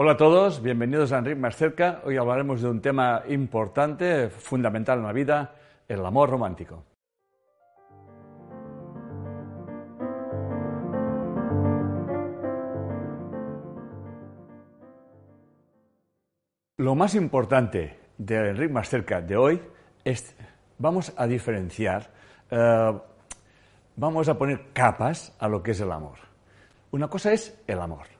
Hola a todos, bienvenidos a Enrique Más Cerca. Hoy hablaremos de un tema importante, fundamental en la vida, el amor romántico. Lo más importante de Enrique Más Cerca de hoy es, vamos a diferenciar, eh, vamos a poner capas a lo que es el amor. Una cosa es el amor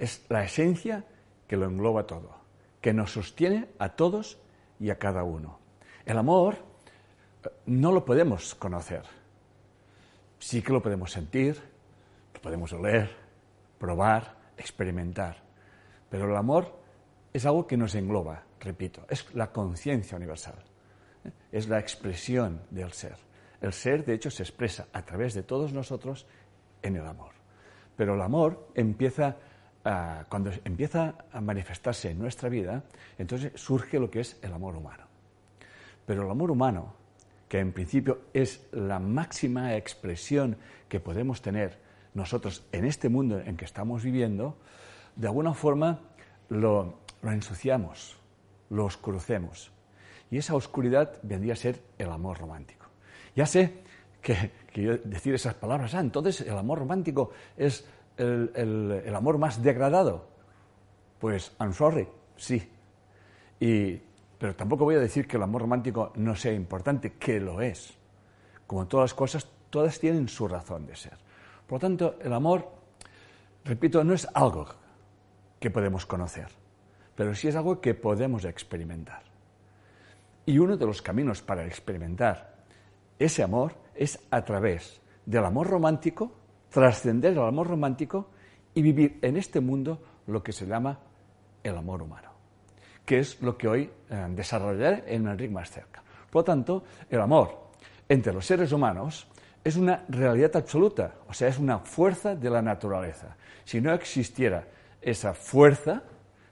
es la esencia que lo engloba todo, que nos sostiene a todos y a cada uno. El amor eh, no lo podemos conocer, sí que lo podemos sentir, lo podemos oler, probar, experimentar, pero el amor es algo que nos engloba, repito, es la conciencia universal, ¿eh? es la expresión del ser. El ser, de hecho, se expresa a través de todos nosotros en el amor. Pero el amor empieza Cuando empieza a manifestarse en nuestra vida, entonces surge lo que es el amor humano. Pero el amor humano, que en principio es la máxima expresión que podemos tener nosotros en este mundo en que estamos viviendo, de alguna forma lo, ensuciamos, lo oscurecemos. Y esa oscuridad vendría a ser el amor romántico. Ya sé que, que decir esas palabras, ah, entonces el amor romántico es el, amor más degradado? Pues, I'm sorry, sí. pero tampoco voy a decir que el amor romántico no sea importante, que lo es. Como todas las cosas, todas tienen su razón de ser. Por lo tanto, el amor, repito, no es algo que podemos conocer, pero sí es algo que podemos experimentar. Y uno de los caminos para experimentar ese amor es a través del amor romántico trascender el amor romántico y vivir en este mundo lo que se llama el amor humano, que es lo que hoy eh, desarrollaré en Enrique más cerca. Por lo tanto, el amor entre los seres humanos es una realidad absoluta, o sea, es una fuerza de la naturaleza. Si no existiera esa fuerza,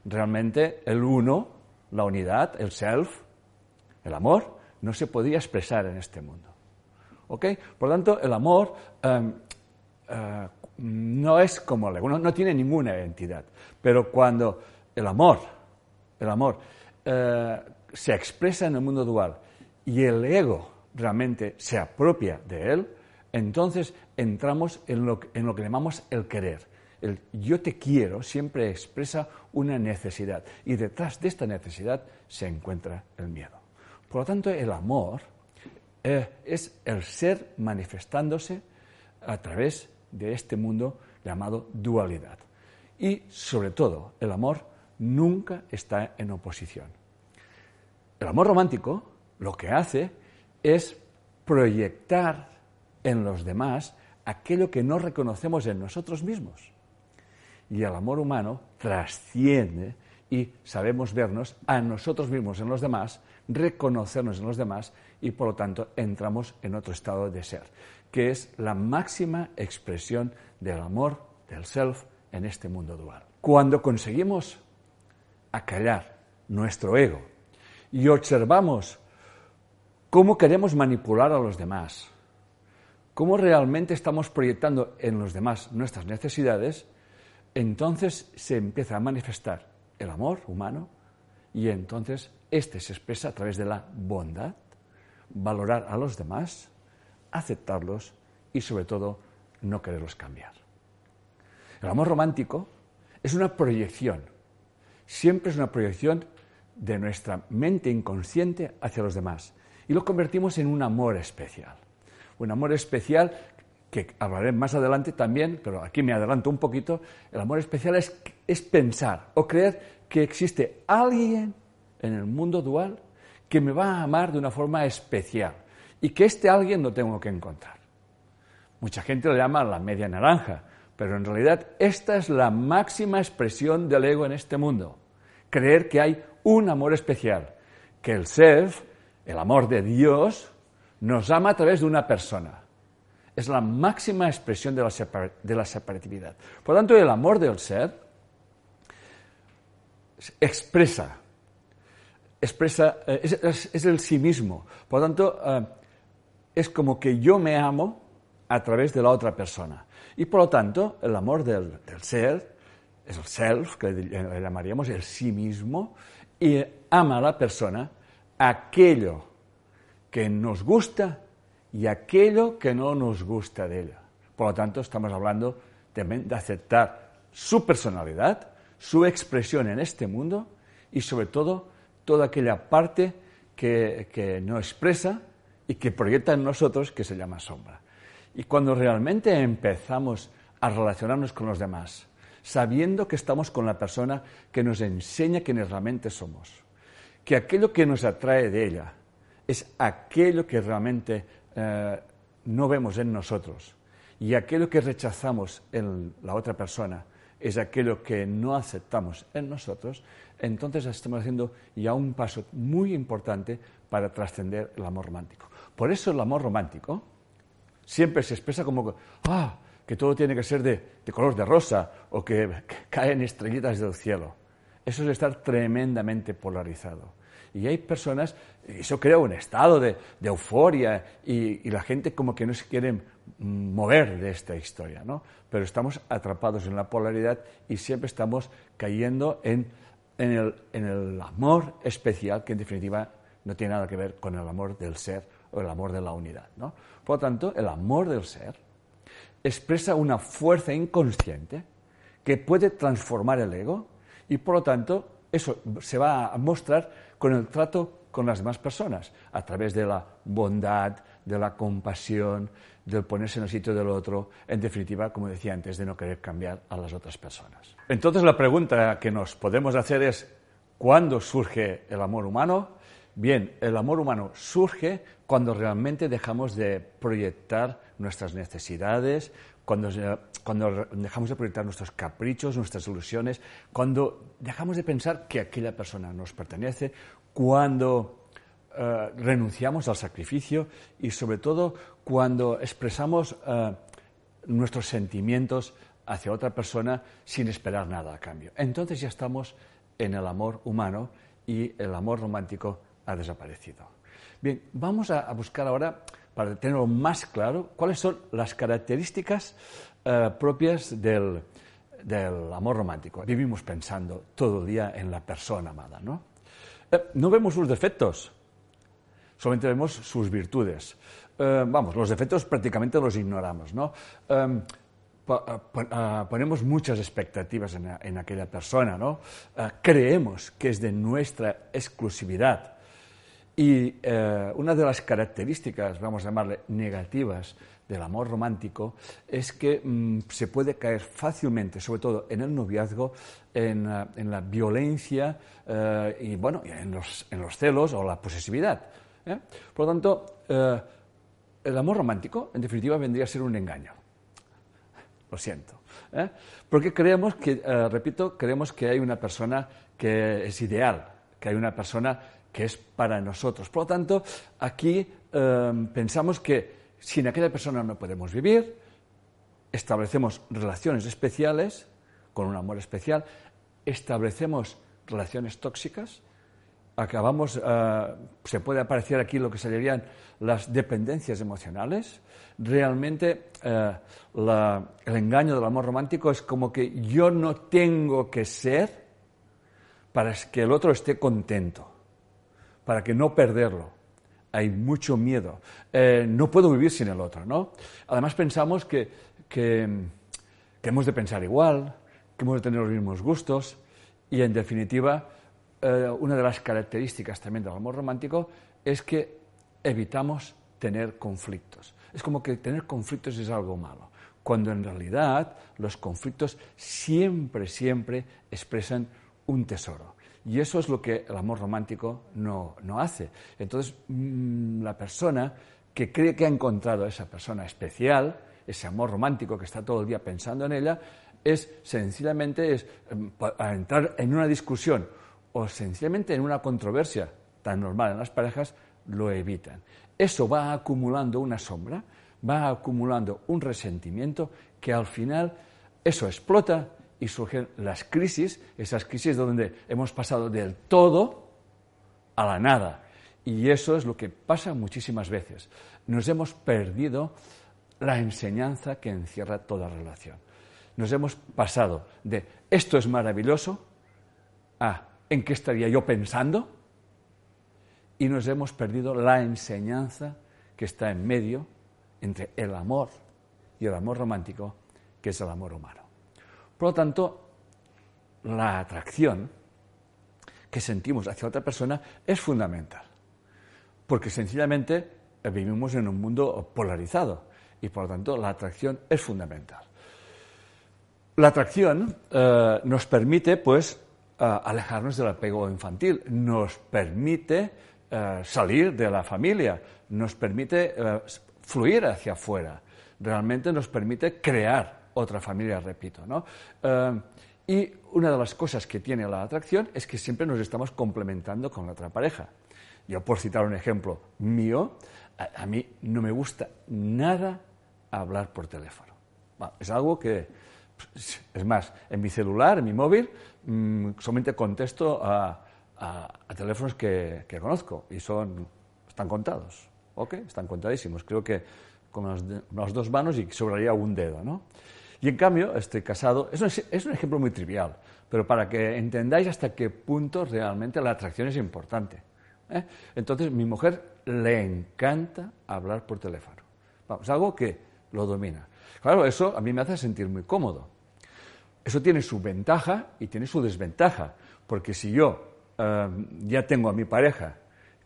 realmente el uno, la unidad, el self, el amor, no se podría expresar en este mundo. ¿Ok? Por lo tanto, el amor em, eh, no es como el ego, no, tiene ninguna identidad. Pero cuando el amor, el amor eh, se expresa en el mundo dual y el ego realmente se apropia de él, entonces entramos en lo, en lo que llamamos el querer. El yo te quiero siempre expresa una necesidad y detrás de esta necesidad se encuentra el miedo. Por lo tanto, el amor eh, es el ser manifestándose a través de este mundo llamado dualidad. Y sobre todo, el amor nunca está en oposición. El amor romántico lo que hace es proyectar en los demás aquello que no reconocemos en nosotros mismos. Y el amor humano trasciende y sabemos vernos a nosotros mismos en los demás, reconocernos en los demás y por lo tanto entramos en otro estado de ser que es la máxima expresión del amor, del self, en este mundo dual. Cuando conseguimos acallar nuestro ego y observamos cómo queremos manipular a los demás, cómo realmente estamos proyectando en los demás nuestras necesidades, entonces se empieza a manifestar el amor humano y entonces este se expresa a través de la bondad, valorar a los demás, aceptarlos y sobre todo no quererlos cambiar. El amor romántico es una proyección, siempre es una proyección de nuestra mente inconsciente hacia los demás y lo convertimos en un amor especial. Un amor especial que hablaré más adelante también, pero aquí me adelanto un poquito, el amor especial es, es pensar o creer que existe alguien en el mundo dual que me va a amar de una forma especial y que este alguien lo tengo que encontrar. Mucha gente lo llama la media naranja, Pero en realidad esta es la máxima expresión del ego en este mundo. Creer que hay un amor especial, que el self, el amor de Dios, nos ama a través de una persona. Es la máxima expresión de la, separatividad. Por lo tanto, el amor del ser expresa, expresa eh, es, el sí mismo. Por lo tanto, eh, es como que yo me amo a través de la otra persona. Y por lo tanto, el amor del, ser es el self, que le llamaríamos el sí mismo, y ama a la persona aquello que nos gusta y aquello que no nos gusta de ella. Por lo tanto, estamos hablando también de aceptar su personalidad, su expresión en este mundo y sobre todo toda aquella parte que, que no expresa y que proyecta en nosotros que se llama sombra. Y cuando realmente empezamos a relacionarnos con los demás, sabiendo que estamos con la persona que nos enseña quiénes realmente somos, que aquello que nos atrae de ella es aquello que realmente eh, no vemos en nosotros y aquello que rechazamos en la otra persona es aquello que no aceptamos en nosotros, entonces estamos haciendo ya un paso muy importante para trascender el amor romántico. Por eso el amor romántico siempre se expresa como ah, que todo tiene que ser de, color de rosa o que, caen estrellitas del cielo. Eso es estar tremendamente polarizado. Y hay personas, y eso crea un estado de, euforia y, la gente como que no se quiere mover de esta historia, ¿no? Pero estamos atrapados en la polaridad y siempre estamos cayendo en, en, el, en el amor especial que en definitiva no tiene nada que ver con el amor del ser o el amor de la unidad, ¿no? Por lo tanto, el amor del ser expresa una fuerza inconsciente que puede transformar el ego y por lo tanto eso se va a mostrar con el trato con las demás personas, a través de la bondad, de la compasión, del ponerse en el sitio del otro, en definitiva, como decía antes, de no querer cambiar a las otras personas. Entonces la pregunta que nos podemos hacer es, ¿cuándo surge el amor humano? Bien, el amor humano surge cuando realmente dejamos de proyectar nuestras necesidades, cuando, dejamos de proyectar nuestros caprichos, nuestras ilusiones, cuando dejamos de pensar que aquella persona nos pertenece, cuando eh, renunciamos al sacrificio y sobre todo cuando expresamos eh, nuestros sentimientos hacia otra persona sin esperar nada a cambio. Entonces ya estamos en el amor humano y el amor romántico ha desaparecido. Bien, vamos a, buscar ahora, para tenerlo más claro, cuáles son las características eh, propias del, amor romántico. Vivimos pensando todo el día en la persona amada, ¿no? Eh, no vemos sus defectos, solamente vemos sus virtudes. Eh, vamos, los defectos prácticamente los ignoramos, ¿no? ponemos muchas expectativas en, en aquella persona, ¿no? creemos que es de nuestra exclusividad y eh, una de las características, vamos a llamarle negativas, del amor romántico es que mm, se puede caer fácilmente, sobre todo en el noviazgo, en, eh, la violencia eh, y bueno, en los, en los, celos o la posesividad. Por lo tanto, el amor romántico, en definitiva, vendría a ser un engaño. Lo siento. Porque creemos que, repito, creemos que hay una persona que es ideal, que hay una persona que es para nosotros. Por lo tanto, aquí em, pensamos que sin aquella persona no podemos vivir, establecemos relaciones especiales, con un amor especial, establecemos relaciones tóxicas, acabamos, eh, se puede aparecer aquí lo que serían las dependencias emocionales. Realmente eh, el engaño del amor romántico es como que yo no tengo que ser para que el otro esté contento para que no perderlo. Hay mucho miedo. Eh, no puedo vivir sin el otro, ¿no? Además pensamos que, hemos de pensar igual, que hemos de tener los mismos gustos y, en definitiva, eh, una de las características también del amor romántico es que evitamos tener conflictos. Es como que tener conflictos es algo malo, cuando en realidad los conflictos siempre, siempre expresan un tesoro. Y eso es lo que el amor romántico no, hace. Entonces, mm, la persona que cree que ha encontrado a esa persona especial, ese amor romántico que está todo el día pensando en ella, es sencillamente es, em, entrar en una discusión o sencillamente en una controversia tan normal en las parejas, lo evitan. Eso va acumulando una sombra, va acumulando un resentimiento que al final eso explota y surgen las crisis, esas crisis donde hemos pasado del todo a la nada. Y eso es lo que pasa muchísimas veces. Nos hemos perdido la enseñanza que encierra toda relación. Nos hemos pasado de esto es maravilloso a en qué estaría yo pensando y nos hemos perdido la enseñanza que está en medio entre el amor y el amor romántico, que es el amor humano. Por lo tanto, la atracción que sentimos hacia otra persona es fundamental, porque sencillamente vivimos en un mundo polarizado y por lo tanto la atracción es fundamental. La atracción eh, nos permite, pues, eh, alejarnos del apego infantil, nos permite eh, salir de la familia, nos permite fluir hacia afuera, realmente nos permite crear otra familia, repito. ¿no? Eh, y una de las cosas que tiene la atracción es que siempre nos estamos complementando con la otra pareja. Yo, por citar un ejemplo mío, a, mí no me gusta nada hablar por teléfono. es algo que, es más, en mi celular, en mi móvil, mm, solamente contesto a, teléfonos que, que, conozco y son, están contados. ¿Ok? Están contadísimos. Creo que con las, dos manos y sobraría un dedo, ¿no? Y en cambio, estoy casado. Es un, ejemplo muy trivial, pero para que entendáis hasta qué punto realmente la atracción es importante. ¿eh? Entonces, mi mujer le encanta hablar por teléfono. Vamos, algo que lo domina. Claro, eso a mí me hace sentir muy cómodo. Eso tiene su ventaja y tiene su desventaja, porque si yo eh, ya tengo a mi pareja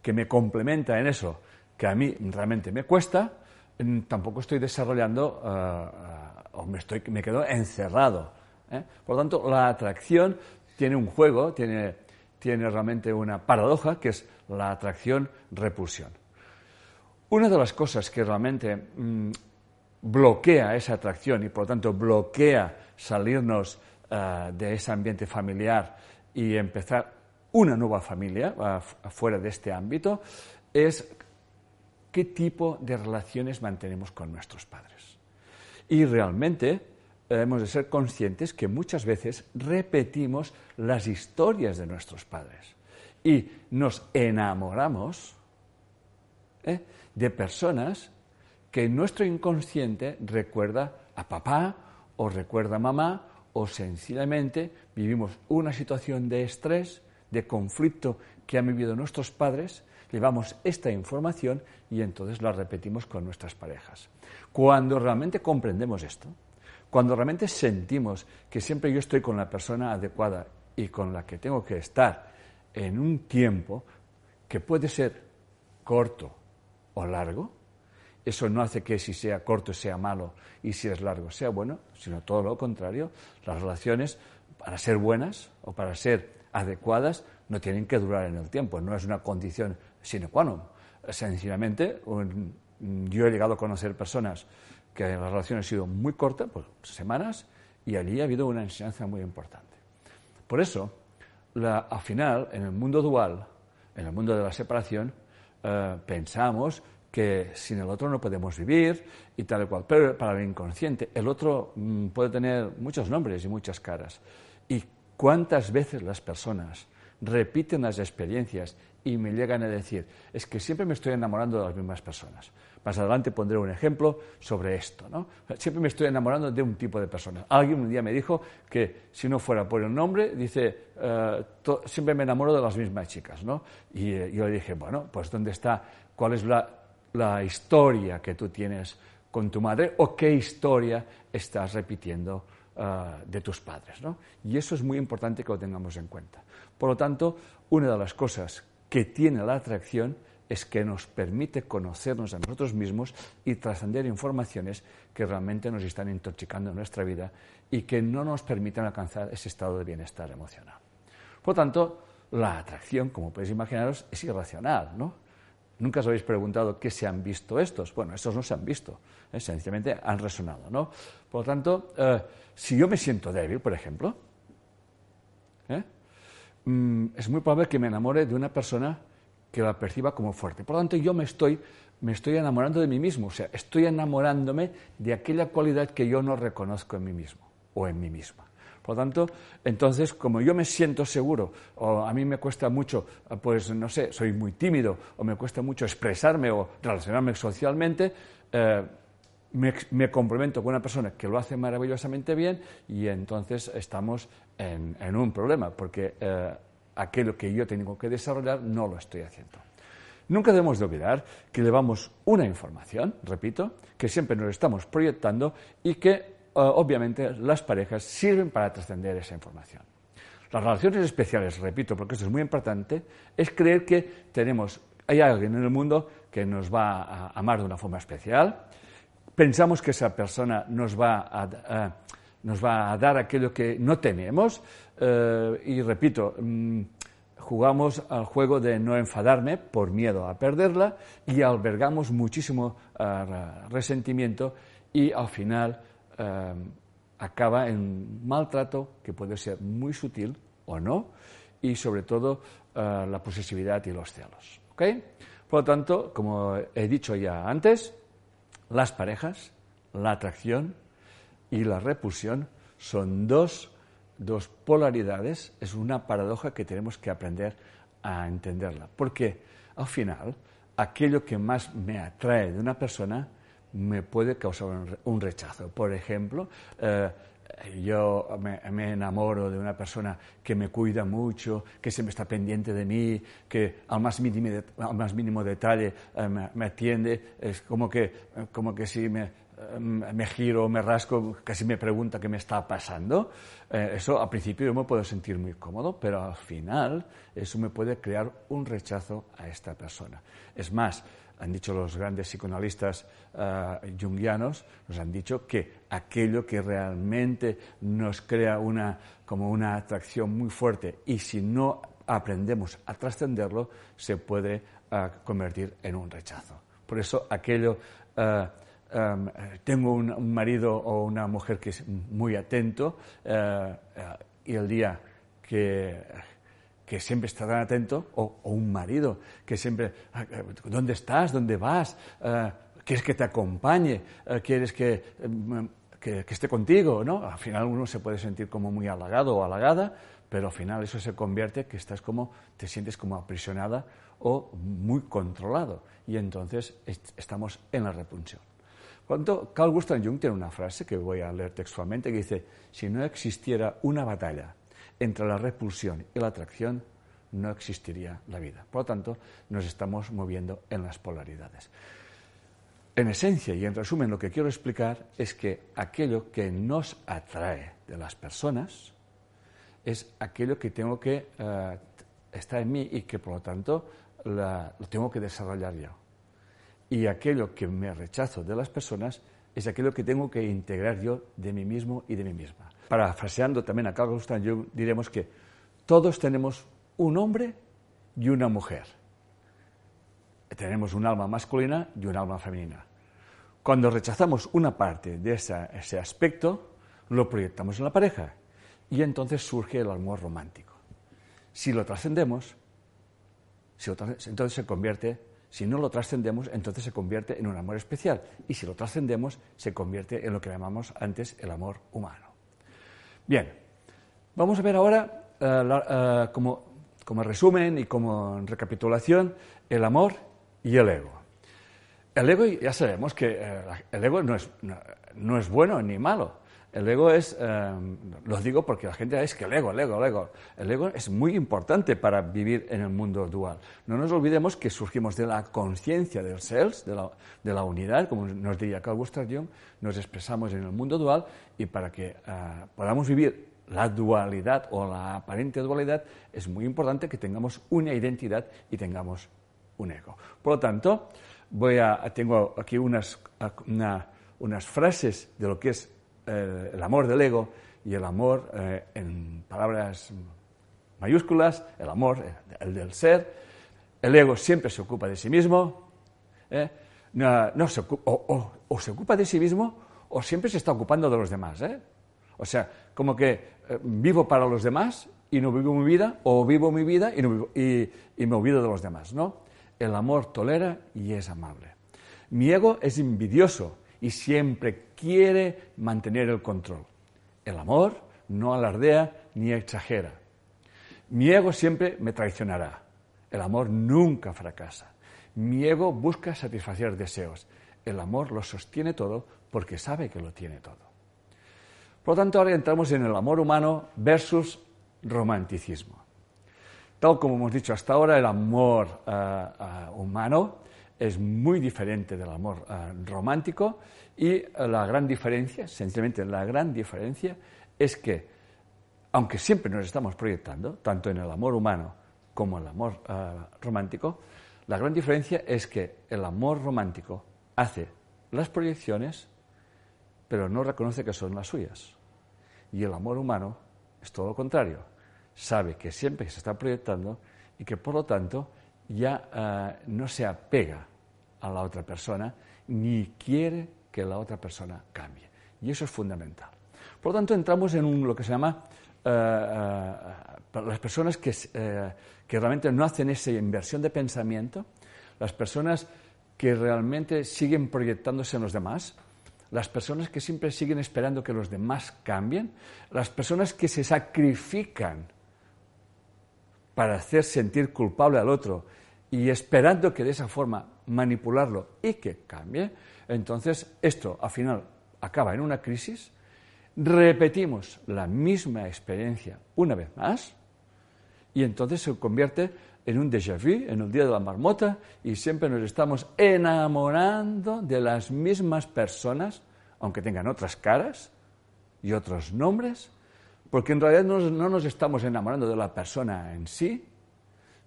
que me complementa en eso, que a mí realmente me cuesta, tampoco estoy desarrollando eh, o me, estoy, me quedo encerrado. ¿eh? Por lo tanto, la atracción tiene un juego, tiene, tiene realmente una paradoja que es la atracción-repulsión. Una de las cosas que realmente mm, bloquea esa atracción y por lo tanto bloquea salirnos de ese ambiente familiar y empezar una nueva familia fuera de este ámbito es qué tipo de relaciones mantenemos con nuestros padres. Y realmente eh, hemos de ser conscientes que muchas veces repetimos las historias de nuestros padres y nos enamoramos ¿eh? de personas que nuestro inconsciente recuerda a papá o recuerda a mamá o sencillamente vivimos una situación de estrés, de conflicto que han vivido nuestros padres llevamos esta información y entonces la repetimos con nuestras parejas. Cuando realmente comprendemos esto, cuando realmente sentimos que siempre yo estoy con la persona adecuada y con la que tengo que estar en un tiempo que puede ser corto o largo, eso no hace que si sea corto sea malo y si es largo sea bueno, sino todo lo contrario. Las relaciones, para ser buenas o para ser adecuadas, no tienen que durar en el tiempo, no es una condición sine qua non. Sencillamente, yo he llegado a conocer personas que la relación ha sido muy corta, pues semanas, y allí ha habido una enseñanza muy importante. Por eso, al final, en el mundo dual, en el mundo de la separación, eh, pensamos que sin el otro no podemos vivir y tal y cual. Pero para el inconsciente, el otro mm, puede tener muchos nombres y muchas caras. ¿Y cuántas veces las personas repiten las experiencias y me llegan a decir, es que siempre me estoy enamorando de las mismas personas. Más adelante pondré un ejemplo sobre esto. ¿no? Siempre me estoy enamorando de un tipo de personas. Alguien un día me dijo que si no fuera por el nombre, dice, eh, siempre me enamoro de las mismas chicas. ¿no? Y eh, yo le dije, bueno, pues ¿dónde está? ¿Cuál es la, la historia que tú tienes con tu madre o qué historia estás repitiendo eh, de tus padres? ¿no? Y eso es muy importante que lo tengamos en cuenta. Por lo tanto, una de las cosas que tiene la atracción es que nos permite conocernos a nosotros mismos y trascender informaciones que realmente nos están intoxicando en nuestra vida y que no nos permiten alcanzar ese estado de bienestar emocional. Por tanto, la atracción, como podéis imaginaros, es irracional, ¿no? Nunca os habéis preguntado qué se han visto estos. Bueno, estos no se han visto, ¿eh? sencillamente han resonado. ¿no? Por lo tanto, eh, si yo me siento débil, por ejemplo, ¿eh? Mm, es muy probable que me enamore de una persona que la perciba como fuerte. Por lo tanto, yo me estoy, me estoy enamorando de mí mismo, o sea, estoy enamorándome de aquella cualidad que yo no reconozco en mí mismo o en mí misma. Por lo tanto, entonces, como yo me siento seguro, o a mí me cuesta mucho, pues no sé, soy muy tímido, o me cuesta mucho expresarme o relacionarme socialmente, eh, me, complemento con una persona que lo hace maravillosamente bien y entonces estamos en, un problema, porque eh, aquello que yo tengo que desarrollar no lo estoy haciendo. Nunca debemos de olvidar que llevamos una información, repito, que siempre nos estamos proyectando y que eh, obviamente las parejas sirven para trascender esa información. Las relaciones especiales, repito, porque esto es muy importante, es creer que tenemos, hay alguien en el mundo que nos va a amar de una forma especial, pensamos que esa persona nos va a, nos va a dar aquello que no tenemos, eh, y repito, mm, jugamos al juego de no enfadarme por miedo a perderla y albergamos muchísimo eh, resentimiento y al final eh, acaba en maltrato que puede ser muy sutil o no, y sobre todo la posesividad y los celos. Por lo tanto, como he dicho ya antes, las parejas, la atracción y la repulsión son dos, dos polaridades, es una paradoja que tenemos que aprender a entenderla. Porque al final, aquello que más me atrae de una persona me puede causar un rechazo. Por ejemplo, eh, yo me, enamoro de una persona que me cuida mucho, que siempre está pendiente de mí, que al más mínimo, al más mínimo detalle eh, me, atiende, es como que, como que si me, me giro, me rasco, casi me pregunta qué me está pasando. eso al principio yo me puedo sentir muy cómodo, pero al final eso me puede crear un rechazo a esta persona. Es más, han dicho los grandes psicoanalistas uh, jungianos, nos han dicho que aquello que realmente nos crea una, como una atracción muy fuerte y si no aprendemos a trascenderlo, se puede convertir en un rechazo. Por eso aquello, um, tengo un, un, marido o una mujer que es muy atento y el día que que siempre está tan atento, o, un marido que siempre, ah, ¿dónde estás? ¿Dónde vas? Uh, ¿Quieres que te acompañe? ¿Quieres mm, que, que, esté contigo? ¿no? Al final uno se puede sentir como muy halagado o halagada, pero al final eso se convierte que estás como, te sientes como aprisionada o muy controlado. Y entonces estamos en la repulsión. Cuando Carl Gustav Jung tiene una frase que voy a leer textualmente que dice, si no existiera una batalla entre la repulsión y la atracción, no existiría la vida. Por lo tanto, nos estamos moviendo en las polaridades. En esencia y en resumen, lo que quiero explicar es que aquello que nos atrae de las personas es aquello que tengo que eh, estar en mí y que por lo tanto lo tengo que desarrollar yo. Y aquello que me rechazo de las personas es aquello que tengo que integrar yo de mí mismo y de mí misma parafraseando también a Carl Gustav Jung, diremos que todos tenemos un hombre y una mujer. Tenemos un alma masculina y un alma femenina. Cuando rechazamos una parte de ese aspecto, lo proyectamos en la pareja y entonces surge el amor romántico. Si lo trascendemos, entonces se convierte, si no lo trascendemos, entonces se convierte en un amor especial. Y si lo trascendemos, se convierte en lo que llamamos antes el amor humano. Bien, vamos a ver ahora, eh, eh, como, resumen y como recapitulación, el amor y el ego. El ego, ya sabemos que eh, el ego no es, no es bueno ni malo. El ego es, eh, lo digo porque la gente es que el ego, el ego, el ego. El ego es muy importante para vivir en el mundo dual. No nos olvidemos que surgimos de la conciencia del self, de la, unidad, como nos diría Carl Gustav Jung, nos expresamos en el mundo dual y para que eh, podamos vivir la dualidad o la aparente dualidad es muy importante que tengamos una identidad y tengamos un ego. Por lo tanto, voy a, tengo aquí unas, frases de lo que es el, amor del ego y el amor eh, en palabras mayúsculas, el amor, el del ser, El ego siempre se ocupa de sí mismo, ¿eh? no, se o, se ocupa de sí mismo o siempre se está ocupando de los demás. ¿eh? O sea, como que eh, vivo para los demás y no vivo mi vida, o vivo mi vida y, me olvido de los demás. ¿no? El amor tolera y es amable. Mi ego es envidioso y siempre quiere mantener el control. El amor no alardea ni exagera. Mi ego siempre me traicionará. El amor nunca fracasa. Mi ego busca satisfacer deseos. El amor lo sostiene todo porque sabe que lo tiene todo. Por lo tanto, ahora entramos en el amor humano versus romanticismo. Tal como hemos dicho hasta ahora, el amor eh, eh, humano es muy diferente del amor eh, romántico y la gran diferencia, sencillamente la gran diferencia, es que, aunque siempre nos estamos proyectando, tanto en el amor humano como en el amor romántico, la gran diferencia es que el amor romántico hace las proyecciones, pero no reconoce que son las suyas. Y el amor humano es todo lo contrario. Sabe que siempre se está proyectando y que por lo tanto ya eh, no se apega a la otra persona ni quiere que la otra persona cambie. Y eso es fundamental. Por lo tanto, entramos en lo que se llama eh, eh, las personas que, que realmente no hacen esa inversión de pensamiento, las personas que realmente siguen proyectándose en los demás, las personas que siempre siguen esperando que los demás cambien, las personas que se sacrifican para hacer sentir culpable al otro y esperando que de esa forma manipularlo y que cambie, entonces esto al final acaba en una crisis, repetimos la misma experiencia una vez más y entonces se convierte en un déjà vu, en el día de la marmota, y siempre nos estamos enamorando de las mismas personas, aunque tengan otras caras y otros nombres, porque en realidad no, nos estamos enamorando de la persona en sí,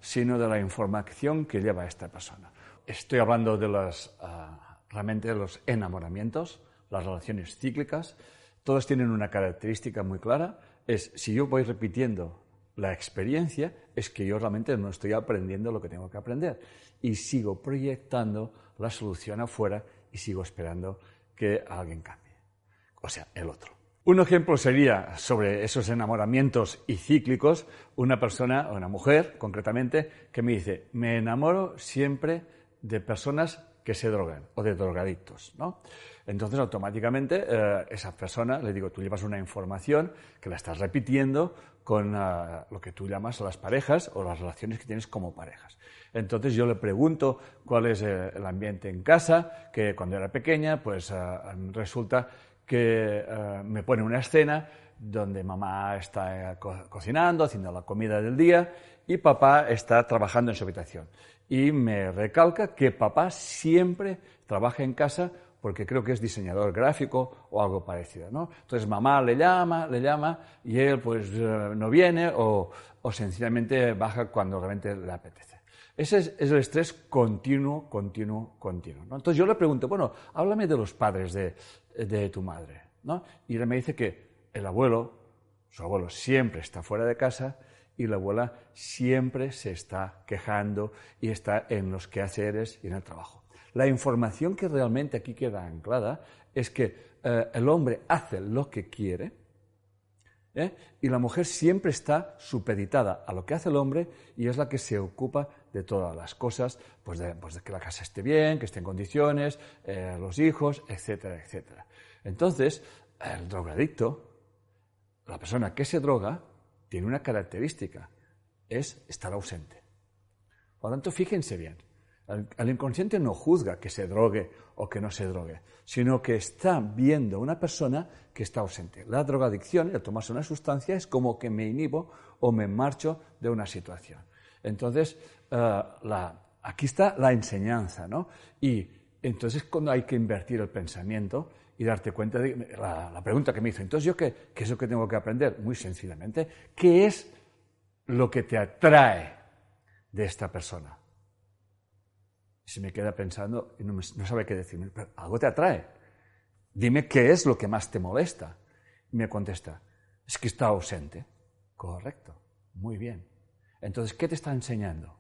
sino de la información que lleva esta persona. Estoy hablando de los, ah, realmente de los enamoramientos, las relaciones cíclicas. Todos tienen una característica muy clara, es si yo voy repitiendo la experiencia es que yo realmente no estoy aprendiendo lo que tengo que aprender y sigo proyectando la solución afuera y sigo esperando que alguien cambie, o sea, el otro. Un ejemplo sería sobre esos enamoramientos y cíclicos, una persona, una mujer concretamente, que me dice, me enamoro siempre de personas que se drogan o de drogadictos, ¿no? Entonces, automáticamente, eh, esa persona, le digo, tú llevas una información que la estás repitiendo con eh, lo que tú llamas las parejas o las relaciones que tienes como parejas. Entonces yo le pregunto cuál es eh, el ambiente en casa, que cuando era pequeña, pues resulta que me pone una escena donde mamá está cocinando, haciendo la comida del día y papá está trabajando en su habitación. Y me recalca que papá siempre trabaja en casa porque creo que es diseñador gráfico o algo parecido, ¿no? Entonces mamá le llama, le llama y él pues eh, no viene o, sencillamente baja cuando realmente le apetece. Ese es, el estrés continuo, continuo, continuo. Entonces yo le pregunto, bueno, háblame de los padres de, de tu madre, ¿no? Y él me dice que el abuelo, su abuelo siempre está fuera de casa y la abuela siempre se está quejando y está en los quehaceres y en el trabajo. La información que realmente aquí queda anclada es que eh, el hombre hace lo que quiere ¿eh? y la mujer siempre está supeditada a lo que hace el hombre y es la que se ocupa de todas las cosas, pues de, pues que la casa esté bien, que esté en condiciones, eh, los hijos, etcétera, etcétera. Entonces, el drogadicto, la persona que se droga, tiene una característica, es estar ausente. Por lo tanto, fíjense bien, el inconsciente no juzga que se drogue o que no se drogue, sino que está viendo una persona que está ausente. La drogadicción, el tomarse una sustancia, es como que me inhibo o me marcho de una situación. Entonces, eh, aquí está la enseñanza, ¿no? Y entonces cuando hay que invertir el pensamiento y darte cuenta de la, pregunta que me hizo, entonces yo qué, qué es lo que tengo que aprender? Muy sencillamente, ¿qué es lo que te atrae de esta persona? Y se me queda pensando y no, sabe qué decirme, algo te atrae. Dime qué es lo que más te molesta. Y me contesta, es que está ausente. Correcto, muy bien. Entonces, ¿qué te está enseñando?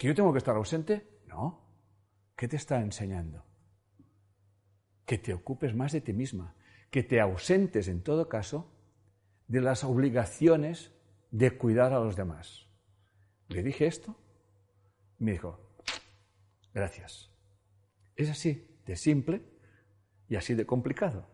¿Que yo tengo que estar ausente? No. ¿Qué te está enseñando? Que te ocupes más de ti misma, que te ausentes en todo caso de las obligaciones de cuidar a los demás. Le dije esto, me dijo, gracias. Es así de simple y así de complicado.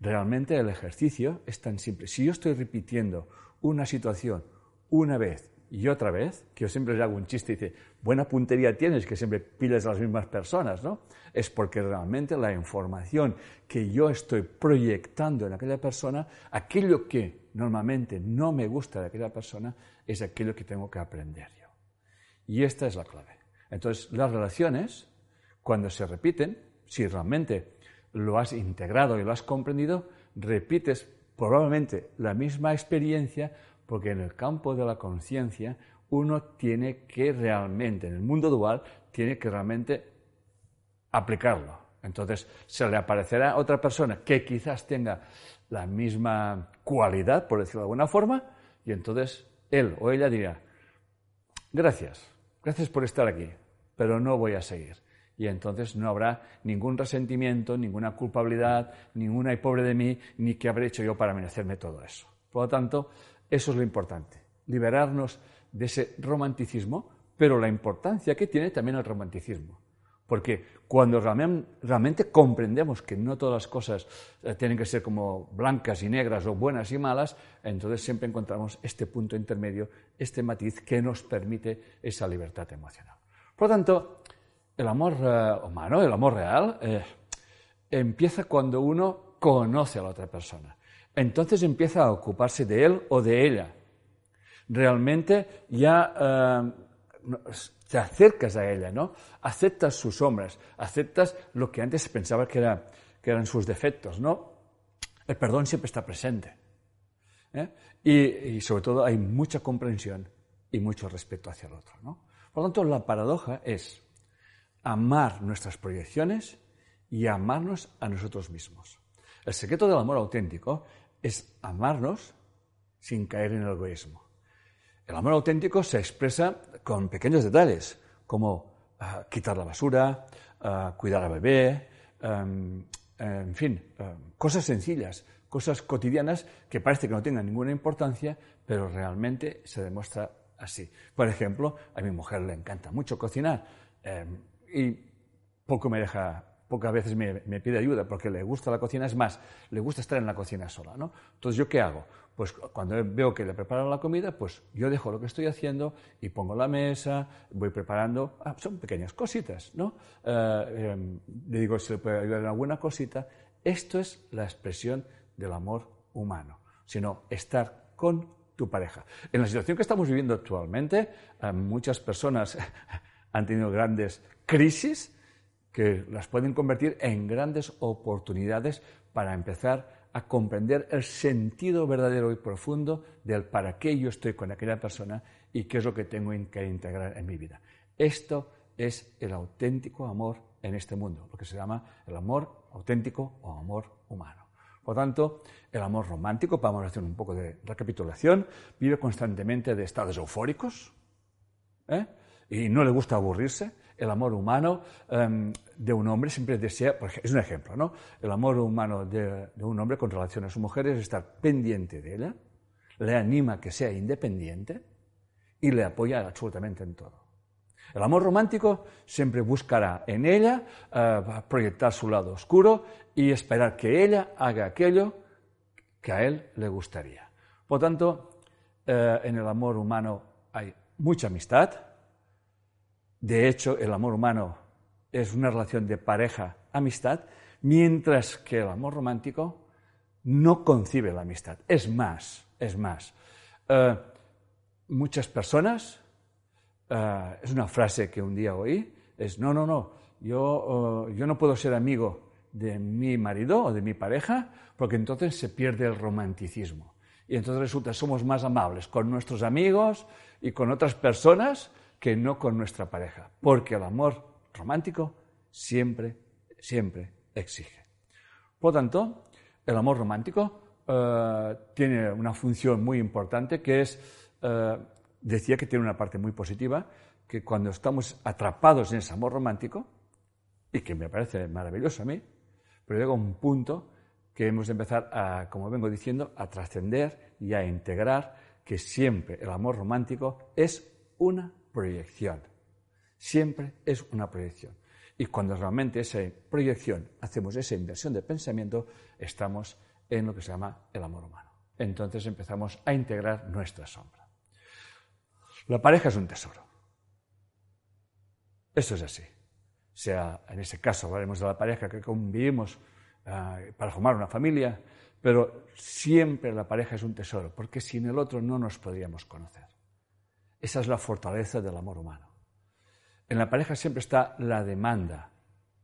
Realmente el ejercicio es tan simple. Si yo estoy repitiendo una situación una vez y otra vez, que yo siempre le hago un chiste y dice, buena puntería tienes que siempre piles a las mismas personas, ¿no? Es porque realmente la información que yo estoy proyectando en aquella persona, aquello que normalmente no me gusta de aquella persona, es aquello que tengo que aprender yo. Y esta es la clave. Entonces, las relaciones, cuando se repiten, si realmente lo has integrado y lo has comprendido, repites probablemente la misma experiencia porque en el campo de la conciencia uno tiene que realmente, en el mundo dual, tiene que realmente aplicarlo. Entonces se le aparecerá otra persona que quizás tenga la misma cualidad, por decirlo de alguna forma, y entonces él o ella dirá, gracias, gracias por estar aquí, pero no voy a seguir y entonces no habrá ningún resentimiento, ninguna culpabilidad, ninguna y pobre de mí, ni qué habré hecho yo para merecerme todo eso. Por lo tanto, eso es lo importante, liberarnos de ese romanticismo, pero la importancia que tiene también el romanticismo. Porque cuando realmente comprendemos que no todas las cosas eh, tienen que ser como blancas y negras o buenas y malas, entonces siempre encontramos este punto intermedio, este matiz que nos permite esa libertad emocional. Por lo tanto, el amor eh, humano, el amor real, eh, empieza cuando uno conoce a la otra persona. Entonces empieza a ocuparse de él o de ella. Realmente ya eh, te acercas a ella, ¿no? Aceptas sus sombras, aceptas lo que antes pensaba que, era, que eran sus defectos, ¿no? El perdón siempre está presente. Y, y, sobre todo hay mucha comprensión y mucho respeto hacia el otro, ¿no? Por lo tanto, la paradoja es amar nuestras proyecciones y amarnos a nosotros mismos. El secreto del amor auténtico es amarnos sin caer en el egoísmo. El amor auténtico se expresa con pequeños detalles, como ah, quitar la basura, ah, cuidar al bebé, em, en fin, em, cosas sencillas, cosas cotidianas que parece que no tengan ninguna importancia, pero realmente se demuestra así. Por ejemplo, a mi mujer le encanta mucho cocinar. Em, y poco me deja, pocas veces me, pide ayuda porque le gusta la cocina, es más, le gusta estar en la cocina sola, ¿no? Entonces, ¿yo qué hago? Pues cuando veo que le preparan la comida, pues yo dejo lo que estoy haciendo y pongo la mesa, voy preparando, ah, son pequeñas cositas, ¿no? Eh, em, le digo si le puede ayudar en alguna cosita. Esto es la expresión del amor humano, sino estar con tu pareja. En la situación que estamos viviendo actualmente, eh, muchas personas han tenido grandes crisis que las pueden convertir en grandes oportunidades para empezar a comprender el sentido verdadero y profundo del para qué yo estoy con aquella persona y qué es lo que tengo que integrar en mi vida. Esto es el auténtico amor en este mundo, lo que se llama el amor auténtico o amor humano. Por tanto, el amor romántico, vamos a hacer un poco de recapitulación, vive constantemente de estados eufóricos ¿eh? y no le gusta aburrirse, el amor humano em, de un hombre siempre desea, es un ejemplo, ¿no? El amor humano de, un hombre con relación a su mujer es estar pendiente de ella, le anima a que sea independiente y le apoya absolutamente en todo. El amor romántico siempre buscará en ella eh, proyectar su lado oscuro y esperar que ella haga aquello que a él le gustaría. Por tanto, eh, en el amor humano hay mucha amistad, de hecho, el amor humano es una relación de pareja-amistad, mientras que el amor romántico no concibe la amistad. Es más, es más. Eh, muchas personas, eh, es una frase que un día oí, es, no, no, no, yo, eh, yo no puedo ser amigo de mi marido o de mi pareja porque entonces se pierde el romanticismo. Y entonces resulta somos más amables con nuestros amigos y con otras personas que no con nuestra pareja, porque el amor romántico siempre, siempre exige. Por tanto, el amor romántico eh, tiene una función muy importante que es, eh, decía que tiene una parte muy positiva, que cuando estamos atrapados en ese amor romántico, y que me parece maravilloso a mí, pero llega un punto que hemos de empezar a, como vengo diciendo, a trascender y a integrar que siempre el amor romántico es una proyección. Siempre es una proyección. Y cuando realmente esa proyección hacemos esa inversión de pensamiento, estamos en lo que se llama el amor humano. Entonces empezamos a integrar nuestra sombra. La pareja es un tesoro. Eso es así. Sea, en ese caso hablaremos de la pareja que convivimos ah, para formar una familia, pero siempre la pareja es un tesoro, porque sin el otro no nos podríamos conocer. Esa es la fortaleza del amor humano. En la pareja siempre está la demanda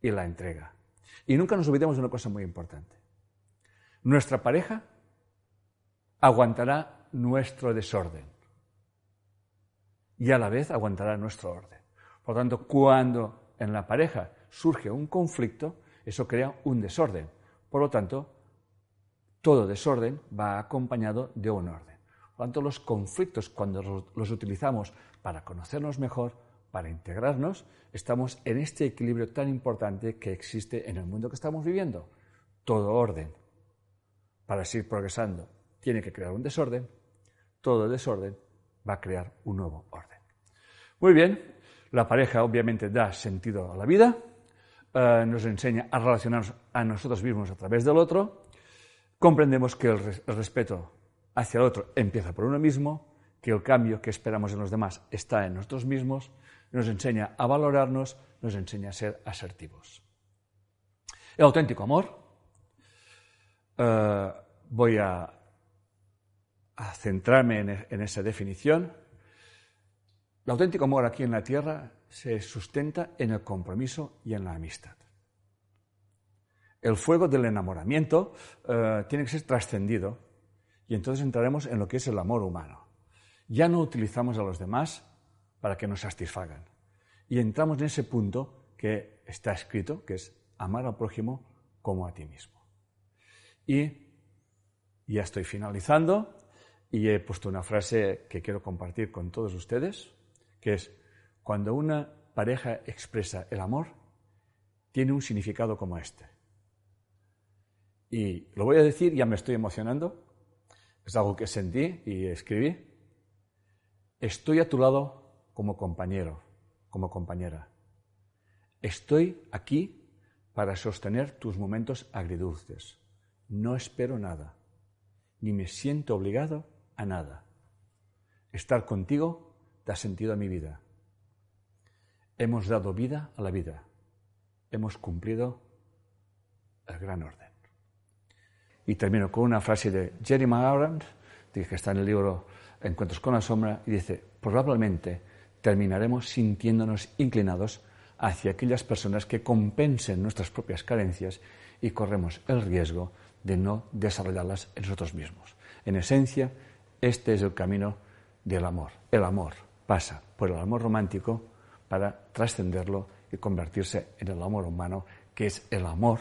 y la entrega. Y nunca nos olvidemos de una cosa muy importante. Nuestra pareja aguantará nuestro desorden y a la vez aguantará nuestro orden. Por lo tanto, cuando en la pareja surge un conflicto, eso crea un desorden. Por lo tanto, todo desorden va acompañado de un orden. Tanto, los conflictos, cuando los utilizamos para conocernos mejor, para integrarnos, estamos en este equilibrio tan importante que existe en el mundo que estamos viviendo. Todo orden, para seguir progresando, tiene que crear un desorden. Todo desorden va a crear un nuevo orden. Muy bien, la pareja obviamente da sentido a la vida, eh, nos enseña a relacionarnos a nosotros mismos a través del otro, comprendemos que el respeto hacia el otro empieza por uno mismo, que el cambio que esperamos en los demás está en nosotros mismos, nos enseña a valorarnos, nos enseña a ser asertivos. El auténtico amor, eh, voy a, centrarme en, esa definición. El auténtico amor aquí en la tierra se sustenta en el compromiso y en la amistad. El fuego del enamoramiento eh, tiene que ser trascendido y entonces entraremos en lo que es el amor humano. Ya no utilizamos a los demás para que nos satisfagan. Y entramos en ese punto que está escrito, que es amar al prójimo como a ti mismo. Y ya estoy finalizando y he puesto una frase que quiero compartir con todos ustedes, que es, cuando una pareja expresa el amor, tiene un significado como este. Y lo voy a decir, ya me estoy emocionando, es algo que sentí y escribí. Estoy a tu lado como compañero, como compañera. Estoy aquí para sostener tus momentos agridulces. No espero nada, ni me siento obligado a nada. Estar contigo da sentido a mi vida. Hemos dado vida a la vida. Hemos cumplido el gran orden. Y termino con una frase de Jeremy Abrams, que está en el libro Encuentros con la Sombra, y dice, probablemente terminaremos sintiéndonos inclinados hacia aquellas personas que compensen nuestras propias carencias y corremos el riesgo de no desarrollarlas en nosotros mismos. En esencia, este es el camino del amor. El amor pasa por el amor romántico para trascenderlo y convertirse en el amor humano, que es el amor